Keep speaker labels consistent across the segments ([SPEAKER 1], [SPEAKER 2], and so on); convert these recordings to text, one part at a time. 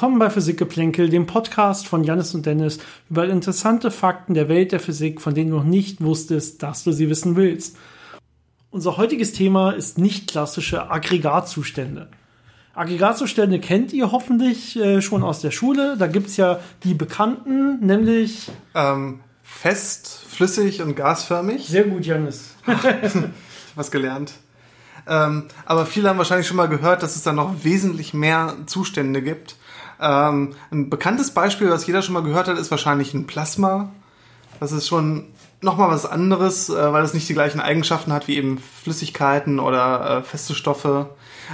[SPEAKER 1] Willkommen bei Physikgeplänkel, dem Podcast von Janis und Dennis über interessante Fakten der Welt der Physik, von denen du noch nicht wusstest, dass du sie wissen willst. Unser heutiges Thema ist nicht klassische Aggregatzustände. Aggregatzustände kennt ihr hoffentlich äh, schon aus der Schule. Da gibt's ja die bekannten, nämlich
[SPEAKER 2] Ähm, fest, flüssig und gasförmig.
[SPEAKER 1] sehr gut, Janis.
[SPEAKER 2] Was gelernt. Ähm, aber viele haben wahrscheinlich schon mal gehört, dass es da noch wesentlich mehr Zustände gibt. Ähm, ein bekanntes Beispiel, was jeder schon mal gehört hat, ist wahrscheinlich ein Plasma. Das ist schon nochmal was anderes, äh, weil es nicht die gleichen Eigenschaften hat wie eben Flüssigkeiten oder äh, feste Stoffe.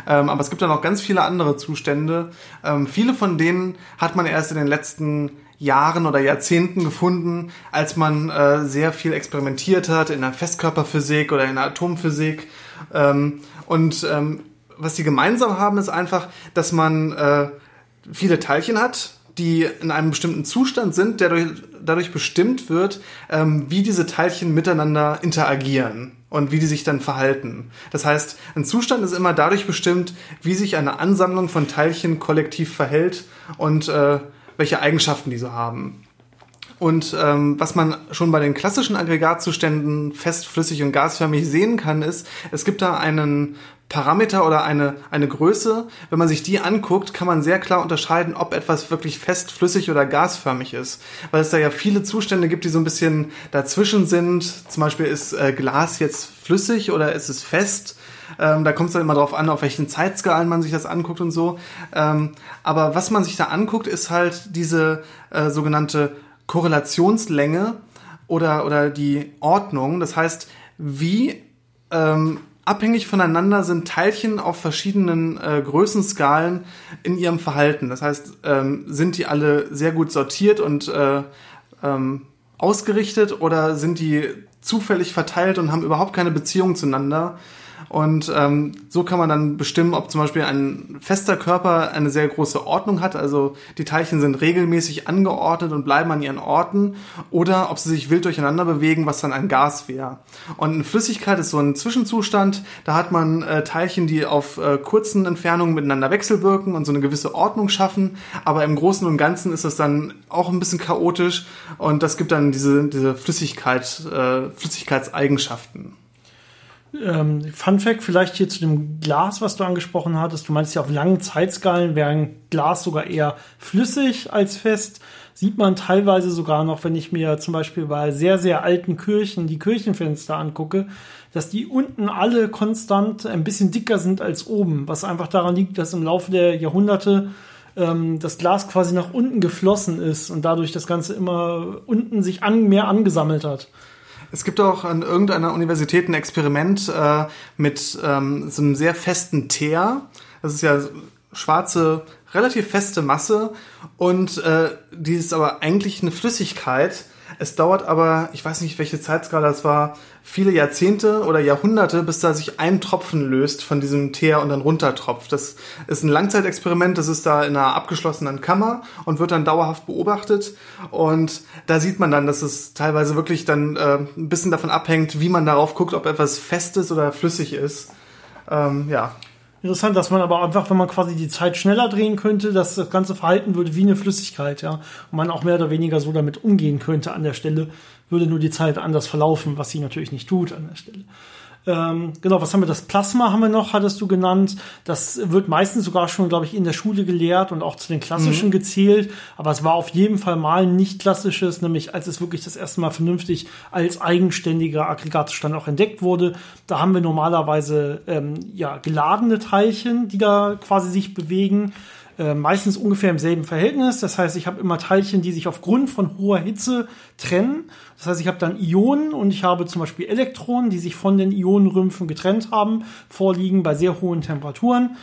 [SPEAKER 2] Ähm, aber es gibt da noch ganz viele andere Zustände. Ähm, viele von denen hat man erst in den letzten Jahren oder Jahrzehnten gefunden, als man äh, sehr viel experimentiert hat in der Festkörperphysik oder in der Atomphysik. Ähm, und ähm, was die gemeinsam haben, ist einfach, dass man äh, viele Teilchen hat, die in einem bestimmten Zustand sind, der durch, dadurch bestimmt wird, ähm, wie diese Teilchen miteinander interagieren und wie die sich dann verhalten. Das heißt, ein Zustand ist immer dadurch bestimmt, wie sich eine Ansammlung von Teilchen kollektiv verhält und äh, welche Eigenschaften die so haben. Und ähm, was man schon bei den klassischen Aggregatzuständen fest, flüssig und gasförmig sehen kann, ist, es gibt da einen Parameter oder eine, eine Größe. Wenn man sich die anguckt, kann man sehr klar unterscheiden, ob etwas wirklich fest, flüssig oder gasförmig ist. Weil es da ja viele Zustände gibt, die so ein bisschen dazwischen sind. Zum Beispiel ist äh, Glas jetzt flüssig oder ist es fest? Ähm, da kommt es dann immer darauf an, auf welchen Zeitskalen man sich das anguckt und so. Ähm, aber was man sich da anguckt, ist halt diese äh, sogenannte Korrelationslänge oder, oder die Ordnung. Das heißt, wie ähm, abhängig voneinander sind Teilchen auf verschiedenen äh, Größenskalen in ihrem Verhalten. Das heißt, ähm, sind die alle sehr gut sortiert und äh, ähm, ausgerichtet oder sind die zufällig verteilt und haben überhaupt keine Beziehung zueinander? Und ähm, so kann man dann bestimmen, ob zum Beispiel ein fester Körper eine sehr große Ordnung hat, also die Teilchen sind regelmäßig angeordnet und bleiben an ihren Orten, oder ob sie sich wild durcheinander bewegen, was dann ein Gas wäre. Und eine Flüssigkeit ist so ein Zwischenzustand, da hat man äh, Teilchen, die auf äh, kurzen Entfernungen miteinander wechselwirken und so eine gewisse Ordnung schaffen, aber im Großen und Ganzen ist das dann auch ein bisschen chaotisch. Und das gibt dann diese, diese Flüssigkeit, äh, Flüssigkeitseigenschaften.
[SPEAKER 1] Ähm, Fun Fact vielleicht hier zu dem Glas, was du angesprochen hattest. Du meinst ja auf langen Zeitskalen wäre Glas sogar eher flüssig als fest. Sieht man teilweise sogar noch, wenn ich mir zum Beispiel bei sehr, sehr alten Kirchen die Kirchenfenster angucke, dass die unten alle konstant ein bisschen dicker sind als oben, was einfach daran liegt, dass im Laufe der Jahrhunderte ähm, das Glas quasi nach unten geflossen ist und dadurch das Ganze immer unten sich an, mehr angesammelt hat.
[SPEAKER 2] Es gibt auch an irgendeiner Universität ein Experiment äh, mit ähm, so einem sehr festen Teer. Das ist ja schwarze, relativ feste Masse und äh, die ist aber eigentlich eine Flüssigkeit. Es dauert aber, ich weiß nicht, welche Zeitskala das war, viele Jahrzehnte oder Jahrhunderte, bis da sich ein Tropfen löst von diesem Teer und dann runtertropft. Das ist ein Langzeitexperiment, das ist da in einer abgeschlossenen Kammer und wird dann dauerhaft beobachtet. Und da sieht man dann, dass es teilweise wirklich dann äh, ein bisschen davon abhängt, wie man darauf guckt, ob etwas fest ist oder flüssig ist. Ähm, ja,
[SPEAKER 1] Interessant, dass man aber einfach, wenn man quasi die Zeit schneller drehen könnte, dass das ganze verhalten würde wie eine Flüssigkeit, ja. Und man auch mehr oder weniger so damit umgehen könnte an der Stelle, würde nur die Zeit anders verlaufen, was sie natürlich nicht tut an der Stelle. Ähm, genau, was haben wir? Das Plasma haben wir noch, hattest du genannt. Das wird meistens sogar schon, glaube ich, in der Schule gelehrt und auch zu den klassischen mhm. gezählt. Aber es war auf jeden Fall mal nicht klassisches, nämlich als es wirklich das erste Mal vernünftig als eigenständiger Aggregatzustand auch entdeckt wurde. Da haben wir normalerweise ähm, ja geladene Teilchen, die da quasi sich bewegen. Äh, meistens ungefähr im selben Verhältnis. Das heißt, ich habe immer Teilchen, die sich aufgrund von hoher Hitze trennen. Das heißt, ich habe dann Ionen und ich habe zum Beispiel Elektronen, die sich von den Ionenrümpfen getrennt haben, vorliegen bei sehr hohen Temperaturen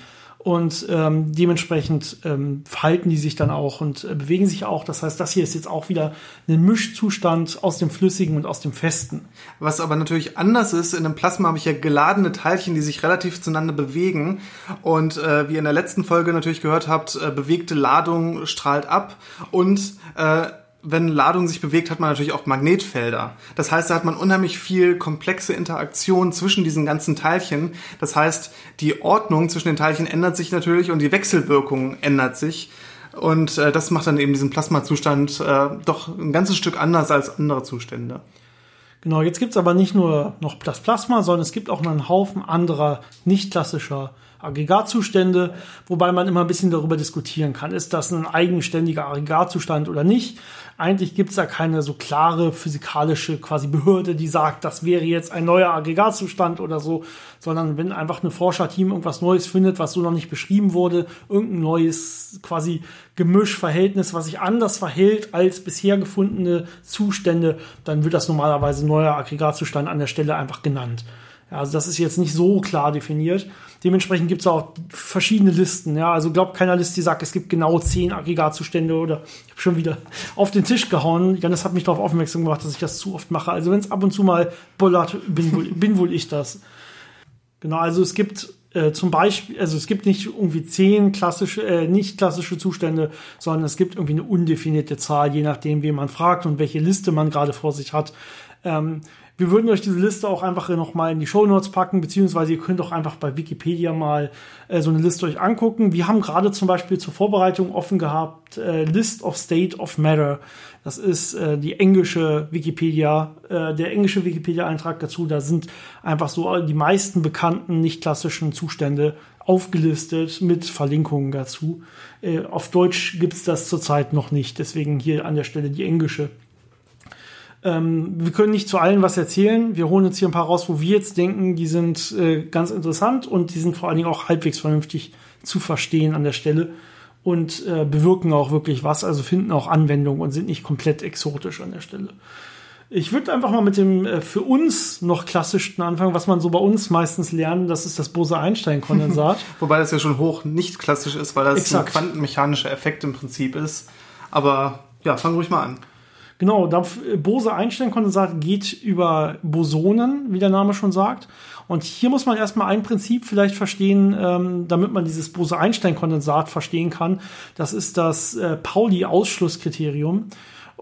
[SPEAKER 1] und ähm, dementsprechend ähm, verhalten die sich dann auch und äh, bewegen sich auch. Das heißt, das hier ist jetzt auch wieder ein Mischzustand aus dem Flüssigen und aus dem Festen.
[SPEAKER 2] Was aber natürlich anders ist, in einem Plasma habe ich ja geladene Teilchen, die sich relativ zueinander bewegen. Und äh, wie ihr in der letzten Folge natürlich gehört habt, äh, bewegte Ladung strahlt ab und äh, wenn Ladung sich bewegt, hat man natürlich auch Magnetfelder. Das heißt, da hat man unheimlich viel komplexe Interaktion zwischen diesen ganzen Teilchen. Das heißt, die Ordnung zwischen den Teilchen ändert sich natürlich und die Wechselwirkung ändert sich. Und äh, das macht dann eben diesen Plasmazustand äh, doch ein ganzes Stück anders als andere Zustände.
[SPEAKER 1] Genau, jetzt gibt's aber nicht nur noch das Plasma, sondern es gibt auch noch einen Haufen anderer nicht klassischer Aggregatzustände, wobei man immer ein bisschen darüber diskutieren kann, ist das ein eigenständiger Aggregatzustand oder nicht. Eigentlich gibt es da keine so klare physikalische quasi Behörde, die sagt, das wäre jetzt ein neuer Aggregatzustand oder so, sondern wenn einfach ein Forscherteam irgendwas Neues findet, was so noch nicht beschrieben wurde, irgendein neues quasi Gemischverhältnis, was sich anders verhält als bisher gefundene Zustände, dann wird das normalerweise neuer Aggregatzustand an der Stelle einfach genannt. Also das ist jetzt nicht so klar definiert. Dementsprechend gibt es auch verschiedene Listen. Ja, also glaubt keiner Liste, die sagt, es gibt genau zehn Aggregatzustände oder ich habe schon wieder auf den Tisch gehauen. Janis hat mich darauf aufmerksam gemacht, dass ich das zu oft mache. Also wenn es ab und zu mal bollert, bin wohl, bin wohl ich das. Genau, also es gibt äh, zum Beispiel, also es gibt nicht irgendwie zehn klassische, äh, nicht klassische Zustände, sondern es gibt irgendwie eine undefinierte Zahl, je nachdem, wen man fragt und welche Liste man gerade vor sich hat. Ähm, wir würden euch diese Liste auch einfach nochmal in die Show Notes packen, beziehungsweise ihr könnt auch einfach bei Wikipedia mal äh, so eine Liste euch angucken. Wir haben gerade zum Beispiel zur Vorbereitung offen gehabt äh, List of State of Matter. Das ist äh, die englische Wikipedia, äh, der englische Wikipedia-Eintrag dazu. Da sind einfach so die meisten bekannten nicht klassischen Zustände aufgelistet mit Verlinkungen dazu. Äh, auf Deutsch gibt's das zurzeit noch nicht, deswegen hier an der Stelle die englische. Ähm, wir können nicht zu allen was erzählen. Wir holen uns hier ein paar raus, wo wir jetzt denken, die sind äh, ganz interessant und die sind vor allen Dingen auch halbwegs vernünftig zu verstehen an der Stelle und äh, bewirken auch wirklich was, also finden auch Anwendung und sind nicht komplett exotisch an der Stelle. Ich würde einfach mal mit dem äh, für uns noch klassischsten anfangen, was man so bei uns meistens lernen, das ist das Bose-Einstein-Kondensat.
[SPEAKER 2] Wobei das ja schon hoch nicht klassisch ist, weil das Exakt. ein quantenmechanischer Effekt im Prinzip ist. Aber ja, fang ruhig mal an.
[SPEAKER 1] Genau, Bose-Einstein-Kondensat geht über Bosonen, wie der Name schon sagt. Und hier muss man erstmal ein Prinzip vielleicht verstehen, ähm, damit man dieses Bose-Einstein-Kondensat verstehen kann. Das ist das äh, Pauli-Ausschlusskriterium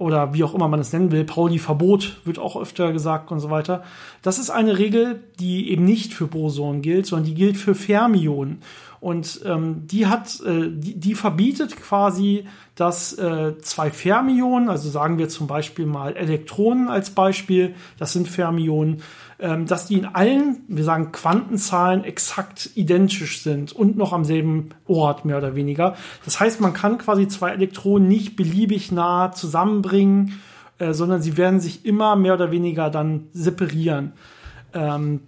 [SPEAKER 1] oder wie auch immer man es nennen will. Pauli-Verbot wird auch öfter gesagt und so weiter. Das ist eine Regel, die eben nicht für Bosonen gilt, sondern die gilt für Fermionen. Und ähm, die hat, äh, die, die verbietet quasi, dass äh, zwei Fermionen, also sagen wir zum Beispiel mal Elektronen als Beispiel, das sind Fermionen, dass die in allen, wir sagen Quantenzahlen exakt identisch sind und noch am selben Ort mehr oder weniger. Das heißt, man kann quasi zwei Elektronen nicht beliebig nah zusammenbringen, äh, sondern sie werden sich immer mehr oder weniger dann separieren. Ähm,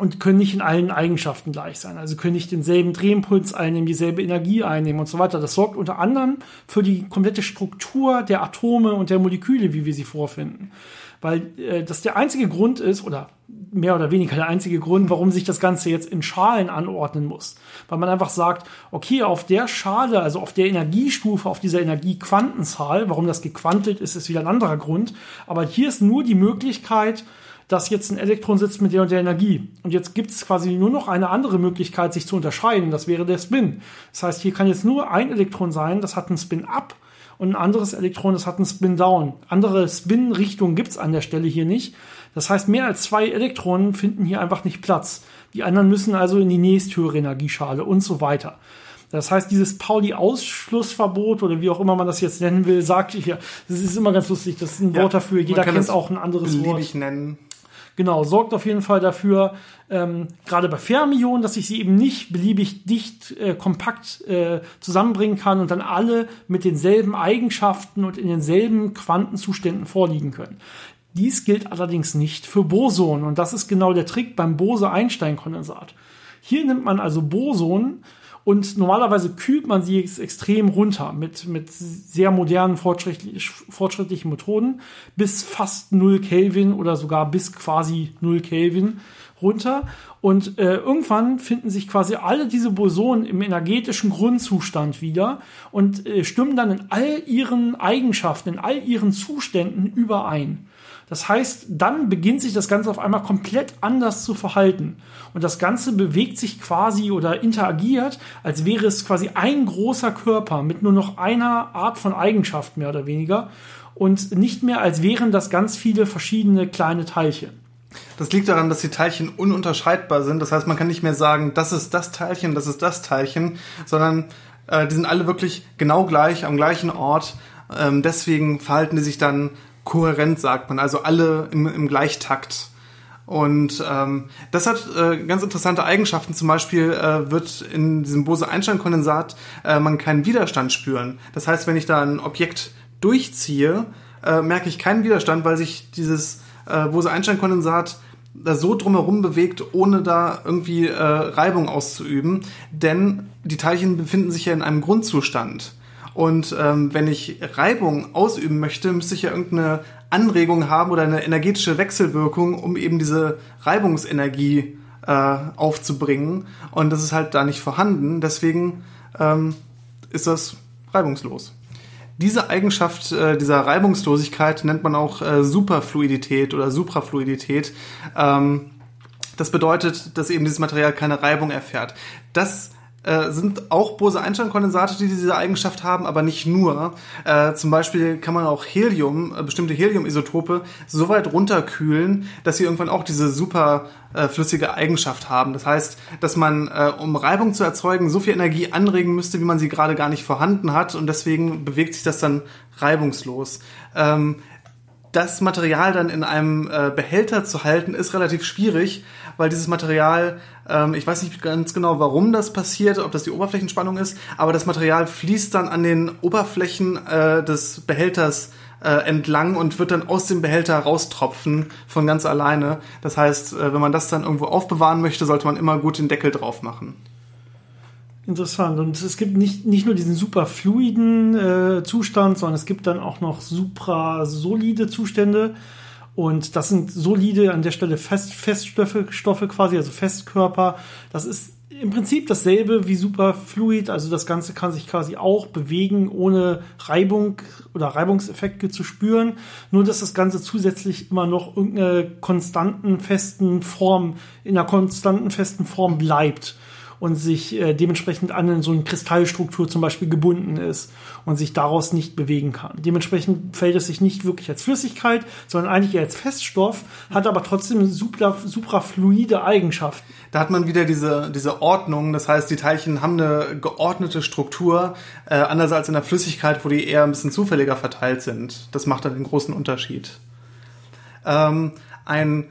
[SPEAKER 1] und können nicht in allen Eigenschaften gleich sein. Also können nicht denselben Drehimpuls einnehmen, dieselbe Energie einnehmen und so weiter. Das sorgt unter anderem für die komplette Struktur der Atome und der Moleküle, wie wir sie vorfinden. Weil äh, das der einzige Grund ist, oder mehr oder weniger der einzige Grund, warum sich das Ganze jetzt in Schalen anordnen muss. Weil man einfach sagt, okay, auf der Schale, also auf der Energiestufe, auf dieser Energiequantenzahl, warum das gequantelt ist, ist wieder ein anderer Grund. Aber hier ist nur die Möglichkeit, dass jetzt ein Elektron sitzt mit der und der Energie. Und jetzt gibt es quasi nur noch eine andere Möglichkeit, sich zu unterscheiden. Das wäre der Spin. Das heißt, hier kann jetzt nur ein Elektron sein, das hat einen Spin-Up und ein anderes Elektron, das hat einen Spin-Down. Andere Spin-Richtungen gibt es an der Stelle hier nicht. Das heißt, mehr als zwei Elektronen finden hier einfach nicht Platz. Die anderen müssen also in die nächsthöhere Energieschale und so weiter. Das heißt, dieses Pauli-Ausschlussverbot oder wie auch immer man das jetzt nennen will, sagt hier, das ist immer ganz lustig, das ist ein ja, Wort dafür, jeder kennt auch ein anderes Wort.
[SPEAKER 2] nennen.
[SPEAKER 1] Genau, sorgt auf jeden Fall dafür, ähm, gerade bei Fermionen, dass ich sie eben nicht beliebig dicht, äh, kompakt äh, zusammenbringen kann und dann alle mit denselben Eigenschaften und in denselben Quantenzuständen vorliegen können. Dies gilt allerdings nicht für Bosonen und das ist genau der Trick beim Bose-Einstein-Kondensat. Hier nimmt man also Bosonen, und normalerweise kühlt man sie extrem runter mit, mit sehr modernen, fortschrittlich, fortschrittlichen Methoden bis fast 0 Kelvin oder sogar bis quasi 0 Kelvin runter. Und äh, irgendwann finden sich quasi alle diese Bosonen im energetischen Grundzustand wieder und äh, stimmen dann in all ihren Eigenschaften, in all ihren Zuständen überein. Das heißt, dann beginnt sich das Ganze auf einmal komplett anders zu verhalten. Und das Ganze bewegt sich quasi oder interagiert, als wäre es quasi ein großer Körper mit nur noch einer Art von Eigenschaft mehr oder weniger. Und nicht mehr, als wären das ganz viele verschiedene kleine Teilchen.
[SPEAKER 2] Das liegt daran, dass die Teilchen ununterscheidbar sind. Das heißt, man kann nicht mehr sagen, das ist das Teilchen, das ist das Teilchen, sondern Äh, die sind alle wirklich genau gleich am gleichen Ort. Ähm, deswegen verhalten die sich dann kohärent, sagt man, also alle im, im Gleichtakt. Und ähm, das hat äh, ganz interessante Eigenschaften. Zum Beispiel äh, wird in diesem Bose-Einstein-Kondensat äh, man keinen Widerstand spüren. Das heißt, wenn ich da ein Objekt durchziehe, äh, merke ich keinen Widerstand, weil sich dieses äh, Bose-Einstein-Kondensat da so drumherum bewegt, ohne da irgendwie äh, Reibung auszuüben. Denn die Teilchen befinden sich ja in einem Grundzustand. Und ähm, wenn ich Reibung ausüben möchte, müsste ich ja irgendeine Anregung haben oder eine energetische Wechselwirkung, um eben diese Reibungsenergie äh, aufzubringen. Und das ist halt da nicht vorhanden. Deswegen ähm, ist das reibungslos. Diese Eigenschaft äh, dieser Reibungslosigkeit nennt man auch äh, Superfluidität oder Suprafluidität. Ähm, das bedeutet, dass eben dieses Material keine Reibung erfährt. Das äh, sind auch Bose-Einstein-Kondensate, die diese Eigenschaft haben, aber nicht nur. Äh, zum Beispiel kann man auch Helium, äh, bestimmte Helium-Isotope so weit runterkühlen, dass sie irgendwann auch diese super äh, flüssige Eigenschaft haben. Das heißt, dass man, äh, um Reibung zu erzeugen, so viel Energie anregen müsste, wie man sie gerade gar nicht vorhanden hat und deswegen bewegt sich das dann reibungslos. Ähm, das Material dann in einem Behälter zu halten, ist relativ schwierig, weil dieses Material, ähm, ich weiß nicht ganz genau, warum das passiert, ob das die Oberflächenspannung ist, aber das Material fließt dann an den Oberflächen äh, des Behälters äh, entlang und wird dann aus dem Behälter raustropfen von ganz alleine. Das heißt, äh, wenn man das dann irgendwo aufbewahren möchte, sollte man immer gut den Deckel drauf machen.
[SPEAKER 1] Interessant. Und es gibt nicht, nicht nur diesen super fluiden äh, Zustand, sondern es gibt dann auch noch suprasolide Zustände. Und das sind solide an der Stelle Fest, Feststoffe Stoffe quasi, also Festkörper. Das ist im Prinzip dasselbe wie Superfluid, also das Ganze kann sich quasi auch bewegen, ohne Reibung oder Reibungseffekte zu spüren. Nur dass das Ganze zusätzlich immer noch irgendeine konstanten festen Form, in einer konstanten festen Form bleibt und sich äh, dementsprechend an so eine Kristallstruktur zum Beispiel gebunden ist und sich daraus nicht bewegen kann. Dementsprechend fällt es sich nicht wirklich als Flüssigkeit, sondern eigentlich eher als Feststoff, hat aber trotzdem supra, suprafluide Eigenschaften.
[SPEAKER 2] Da hat man wieder diese, diese Ordnung, das heißt, die Teilchen haben eine geordnete Struktur, äh, anders als in der Flüssigkeit, wo die eher ein bisschen zufälliger verteilt sind. Das macht dann den großen Unterschied. Ähm, ein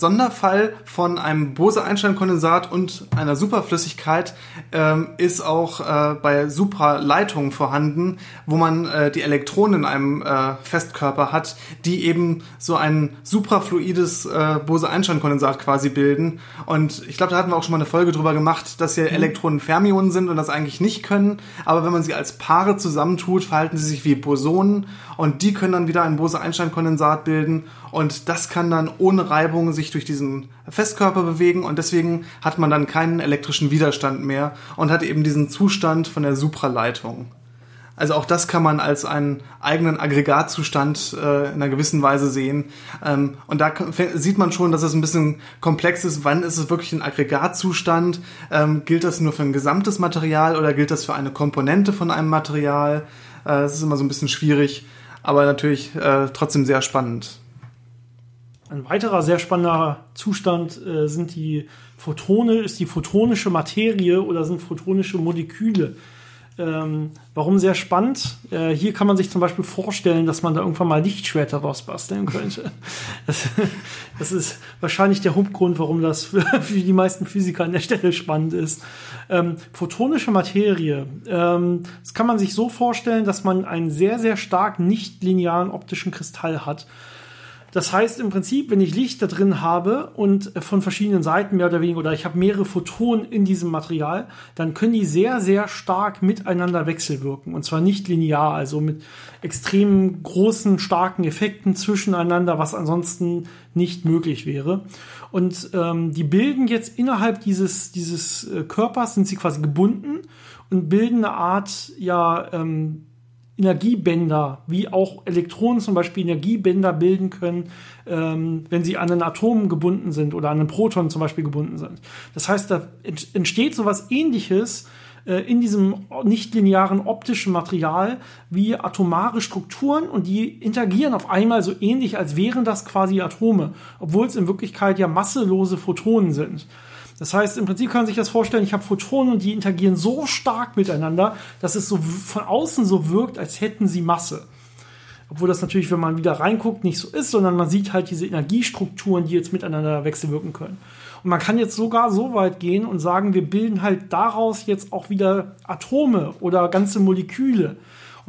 [SPEAKER 2] Sonderfall von einem Bose-Einstein-Kondensat und einer Superflüssigkeit ähm, ist auch äh, bei Supraleitungen vorhanden, wo man äh, die Elektronen in einem äh, Festkörper hat, die eben so ein suprafluides äh, Bose-Einstein-Kondensat quasi bilden. Und ich glaube, da hatten wir auch schon mal eine Folge drüber gemacht, dass ja mhm. Elektronen Fermionen sind und das eigentlich nicht können. Aber wenn man sie als Paare zusammentut, verhalten sie sich wie Bosonen und die können dann wieder ein Bose-Einstein-Kondensat bilden und das kann dann ohne Reibung sich durch diesen Festkörper bewegen und deswegen hat man dann keinen elektrischen Widerstand mehr und hat eben diesen Zustand von der Supraleitung. Also auch das kann man als einen eigenen Aggregatzustand äh, in einer gewissen Weise sehen. Ähm, und da sieht man schon, dass es ein bisschen komplex ist. Wann ist es wirklich ein Aggregatzustand? Ähm, gilt das nur für ein gesamtes Material oder gilt das für eine Komponente von einem Material? Äh, das ist immer so ein bisschen schwierig, aber natürlich äh, trotzdem sehr spannend.
[SPEAKER 1] Ein weiterer sehr spannender Zustand äh, sind die Photone, ist die photonische Materie oder sind photonische Moleküle. Ähm, warum sehr spannend? Äh, hier kann man sich zum Beispiel vorstellen, dass man da irgendwann mal Lichtschwerter rausbasteln könnte. Das, das ist wahrscheinlich der Hauptgrund, warum das für, für, die meisten Physiker an der Stelle spannend ist. Ähm, photonische Materie, ähm, das kann man sich so vorstellen, dass man einen sehr, sehr stark nicht linearen optischen Kristall hat. Das heißt im Prinzip, wenn ich Licht da drin habe und von verschiedenen Seiten mehr oder weniger, oder ich habe mehrere Photonen in diesem Material, dann können die sehr, sehr stark miteinander wechselwirken. Und zwar nicht linear, also mit extrem großen, starken Effekten zwischeneinander, was ansonsten nicht möglich wäre. Und ähm, die bilden jetzt innerhalb dieses, dieses äh, Körpers, sind sie quasi gebunden und bilden eine Art, ja, ähm, Energiebänder, wie auch Elektronen zum Beispiel Energiebänder bilden können, ähm, wenn sie an einen Atom gebunden sind oder an einen Proton zum Beispiel gebunden sind. Das heißt, da entsteht so was ähnliches äh, in diesem nichtlinearen optischen Material wie atomare Strukturen und die interagieren auf einmal so ähnlich, als wären das quasi Atome, obwohl es in Wirklichkeit ja masselose Photonen sind. Das heißt, im Prinzip kann man sich das vorstellen, ich habe Photonen und die interagieren so stark miteinander, dass es so von außen so wirkt, als hätten sie Masse. Obwohl das natürlich, wenn man wieder reinguckt, nicht so ist, sondern man sieht halt diese Energiestrukturen, die jetzt miteinander wechselwirken können. Und man kann jetzt sogar so weit gehen und sagen, wir bilden halt daraus jetzt auch wieder Atome oder ganze Moleküle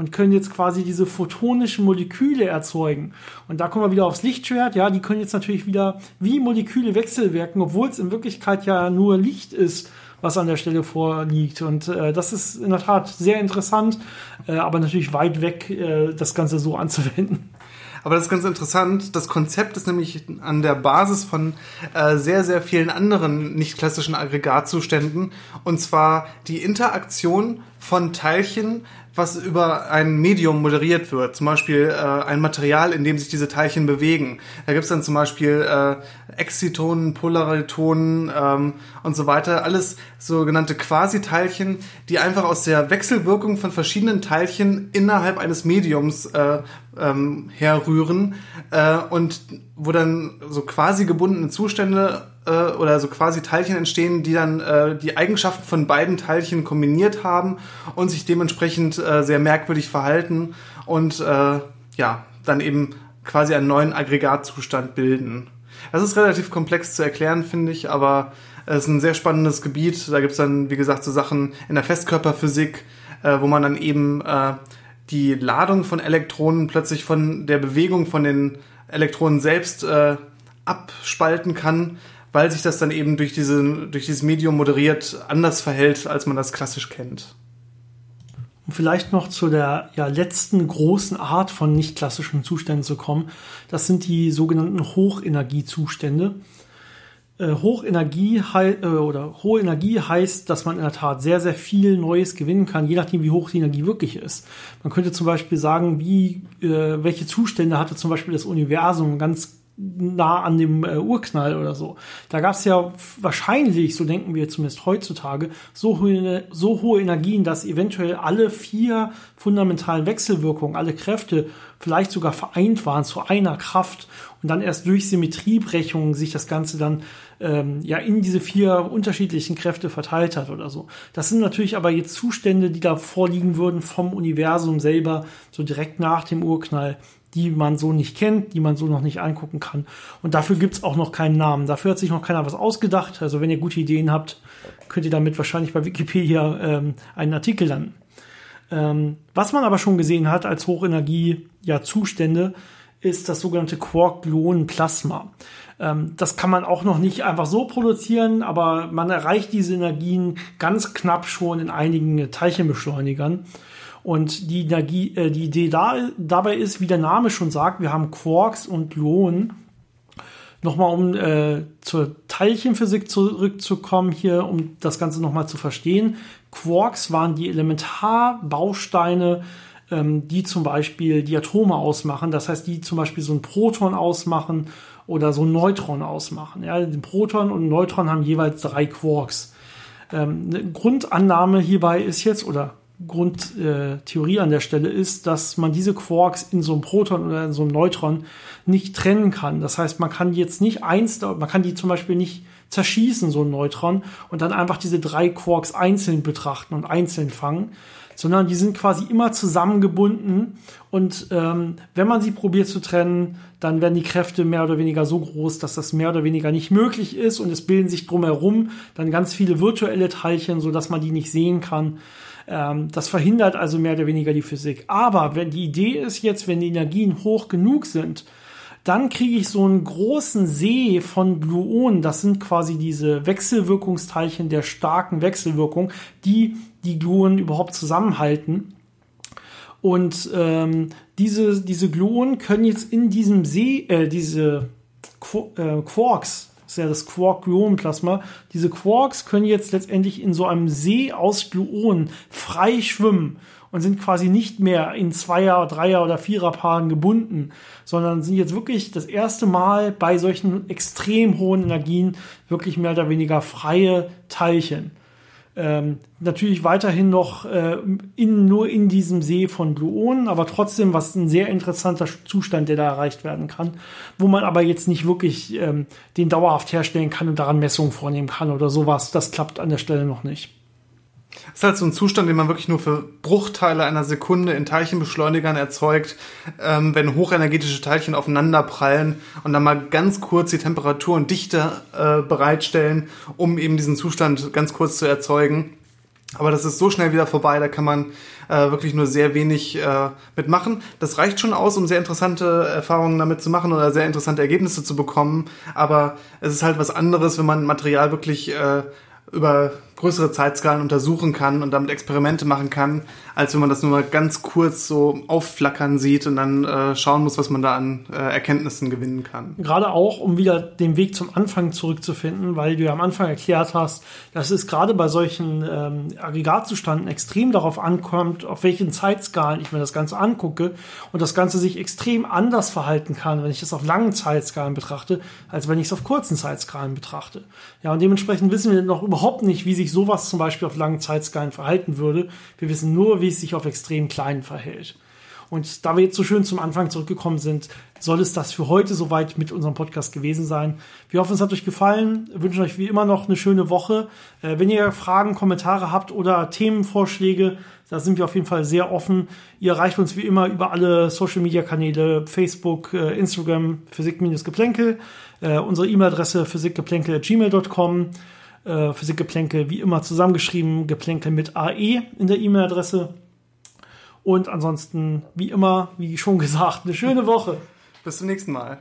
[SPEAKER 1] und können jetzt quasi diese photonischen Moleküle erzeugen. Und da kommen wir wieder aufs Lichtschwert. Ja, die können jetzt natürlich wieder wie Moleküle wechselwirken, obwohl es in Wirklichkeit ja nur Licht ist, was an der Stelle vorliegt. Und äh, das ist in der Tat sehr interessant, äh, aber natürlich weit weg, äh, das Ganze so anzuwenden.
[SPEAKER 2] Aber das ist ganz interessant. Das Konzept ist nämlich an der Basis von äh, sehr, sehr vielen anderen nicht klassischen Aggregatzuständen. Und zwar die Interaktion von Teilchen was über ein Medium moderiert wird, zum Beispiel äh, ein Material, in dem sich diese Teilchen bewegen. Da gibt's dann zum Beispiel äh, Exzitonen, Polaritonen ähm, und so weiter, alles sogenannte Quasiteilchen, die einfach aus der Wechselwirkung von verschiedenen Teilchen innerhalb eines Mediums äh, ähm, herrühren äh, und wo dann so quasi gebundene Zustände äh, oder so quasi Teilchen entstehen, die dann äh, die Eigenschaften von beiden Teilchen kombiniert haben und sich dementsprechend äh, sehr merkwürdig verhalten und äh, ja, dann eben quasi einen neuen Aggregatzustand bilden. Das ist relativ komplex zu erklären, finde ich, aber es ist ein sehr spannendes Gebiet. Da gibt's dann, wie gesagt, so Sachen in der Festkörperphysik, äh, wo man dann eben äh, die Ladung von Elektronen plötzlich von der Bewegung von den Elektronen selbst äh, abspalten kann, weil sich das dann eben durch, diese, durch dieses Medium moderiert anders verhält, als man das klassisch kennt.
[SPEAKER 1] Um vielleicht noch zu der ja, letzten großen Art von nicht klassischen Zuständen zu kommen, das sind die sogenannten Hochenergiezustände. Äh, Hochenergie äh, oder hohe Energie heißt, dass man in der Tat sehr, sehr viel Neues gewinnen kann, je nachdem, wie hoch die Energie wirklich ist. Man könnte zum Beispiel sagen, wie, äh, welche Zustände hatte zum Beispiel das Universum ganz nah an dem äh, Urknall oder so. Da gab es ja wahrscheinlich, so denken wir zumindest heutzutage, so hohe, so hohe Energien, dass eventuell alle vier fundamentalen Wechselwirkungen, alle Kräfte vielleicht sogar vereint waren zu einer Kraft und dann erst durch Symmetriebrechungen sich das Ganze dann ähm, ja in diese vier unterschiedlichen Kräfte verteilt hat oder so. Das sind natürlich aber jetzt Zustände, die da vorliegen würden vom Universum selber, so direkt nach dem Urknall die man so nicht kennt, die man so noch nicht angucken kann. Und dafür gibt's auch noch keinen Namen. Dafür hat sich noch keiner was ausgedacht. Also wenn ihr gute Ideen habt, könnt ihr damit wahrscheinlich bei Wikipedia ähm, einen Artikel landen. Ähm, was man aber schon gesehen hat als Hochenergie-Zustände, ja, ist das sogenannte Quark-Gluon-Plasma. Ähm, das kann man auch noch nicht einfach so produzieren, aber man erreicht diese Energien ganz knapp schon in einigen Teilchenbeschleunigern. Und die, Energie, äh, die Idee da, dabei ist, wie der Name schon sagt, wir haben Quarks und Gluonen. Nochmal, um äh, zur Teilchenphysik zurückzukommen, hier, um das Ganze nochmal zu verstehen. Quarks waren die Elementarbausteine, ähm, die zum Beispiel die Atome ausmachen. Das heißt, die zum Beispiel so ein Proton ausmachen oder so ein Neutron ausmachen. Ja, ein Proton und ein Neutron haben jeweils drei Quarks. Ähm, eine Grundannahme hierbei ist jetzt, oder Grundtheorie äh, an der Stelle ist, dass man diese Quarks in so einem Proton oder in so einem Neutron nicht trennen kann. Das heißt, man kann jetzt nicht eins, man kann die zum Beispiel nicht zerschießen, so ein Neutron, und dann einfach diese drei Quarks einzeln betrachten und einzeln fangen, sondern die sind quasi immer zusammengebunden und ähm, wenn man sie probiert zu trennen, dann werden die Kräfte mehr oder weniger so groß, dass das mehr oder weniger nicht möglich ist und es bilden sich drumherum dann ganz viele virtuelle Teilchen, so dass man die nicht sehen kann. Ähm, das verhindert also mehr oder weniger die Physik. Aber wenn die Idee ist jetzt, wenn die Energien hoch genug sind, dann kriege ich so einen großen See von Gluonen. Das sind quasi diese Wechselwirkungsteilchen der starken Wechselwirkung, die die Gluonen überhaupt zusammenhalten. Und ähm, diese, diese Gluonen können jetzt in diesem See, äh, diese Qu äh, Quarks, das ist ja das Quark-Gluon-Plasma. Diese Quarks können jetzt letztendlich in so einem See aus Gluonen frei schwimmen und sind quasi nicht mehr in Zweier-, Dreier- oder Viererpaaren gebunden, sondern sind jetzt wirklich das erste Mal bei solchen extrem hohen Energien wirklich mehr oder weniger freie Teilchen. Ähm, natürlich weiterhin noch äh, in, nur in diesem See von Gluonen, aber trotzdem was ein sehr interessanter Zustand, der da erreicht werden kann, wo man aber jetzt nicht wirklich ähm, den dauerhaft herstellen kann und daran Messungen vornehmen kann oder sowas. Das klappt an der Stelle noch nicht.
[SPEAKER 2] Das ist halt so ein Zustand, den man wirklich nur für Bruchteile einer Sekunde in Teilchenbeschleunigern erzeugt, ähm, wenn hochenergetische Teilchen aufeinander prallen und dann mal ganz kurz die Temperatur und Dichte äh, bereitstellen, um eben diesen Zustand ganz kurz zu erzeugen. Aber das ist so schnell wieder vorbei, da kann man äh, wirklich nur sehr wenig äh, mitmachen. Das reicht schon aus, um sehr interessante Erfahrungen damit zu machen oder sehr interessante Ergebnisse zu bekommen. Aber es ist halt was anderes, wenn man Material wirklich äh, über größere Zeitskalen untersuchen kann und damit Experimente machen kann, als wenn man das nur mal ganz kurz so aufflackern sieht und dann äh, schauen muss, was man da an äh, Erkenntnissen gewinnen kann.
[SPEAKER 1] Gerade auch, um wieder den Weg zum Anfang zurückzufinden, weil du ja am Anfang erklärt hast, dass es gerade bei solchen ähm, Aggregatzustanden extrem darauf ankommt, auf welchen Zeitskalen ich mir das Ganze angucke und das Ganze sich extrem anders verhalten kann, wenn ich es auf langen Zeitskalen betrachte, als wenn ich es auf kurzen Zeitskalen betrachte. Ja, und dementsprechend wissen wir noch überhaupt nicht, wie sich sich sowas zum Beispiel auf langen Zeitskalen verhalten würde. Wir wissen nur, wie es sich auf extrem kleinen verhält. Und da wir jetzt so schön zum Anfang zurückgekommen sind, soll es das für heute soweit mit unserem Podcast gewesen sein. Wir hoffen, es hat euch gefallen, wir wünschen euch wie immer noch eine schöne Woche. Äh, wenn ihr Fragen, Kommentare habt oder Themenvorschläge, da sind wir auf jeden Fall sehr offen. Ihr erreicht uns wie immer über alle Social Media Kanäle, Facebook, äh, Instagram, Physik-Geplänkel, äh, unsere E-Mail-Adresse physikgeplänkel.gmail.com äh, Physikgeplänkel wie immer zusammengeschrieben, Geplänkel mit AE in der E-Mail-Adresse. Und ansonsten, wie immer, wie schon gesagt, eine schöne Woche.
[SPEAKER 2] Bis zum nächsten Mal.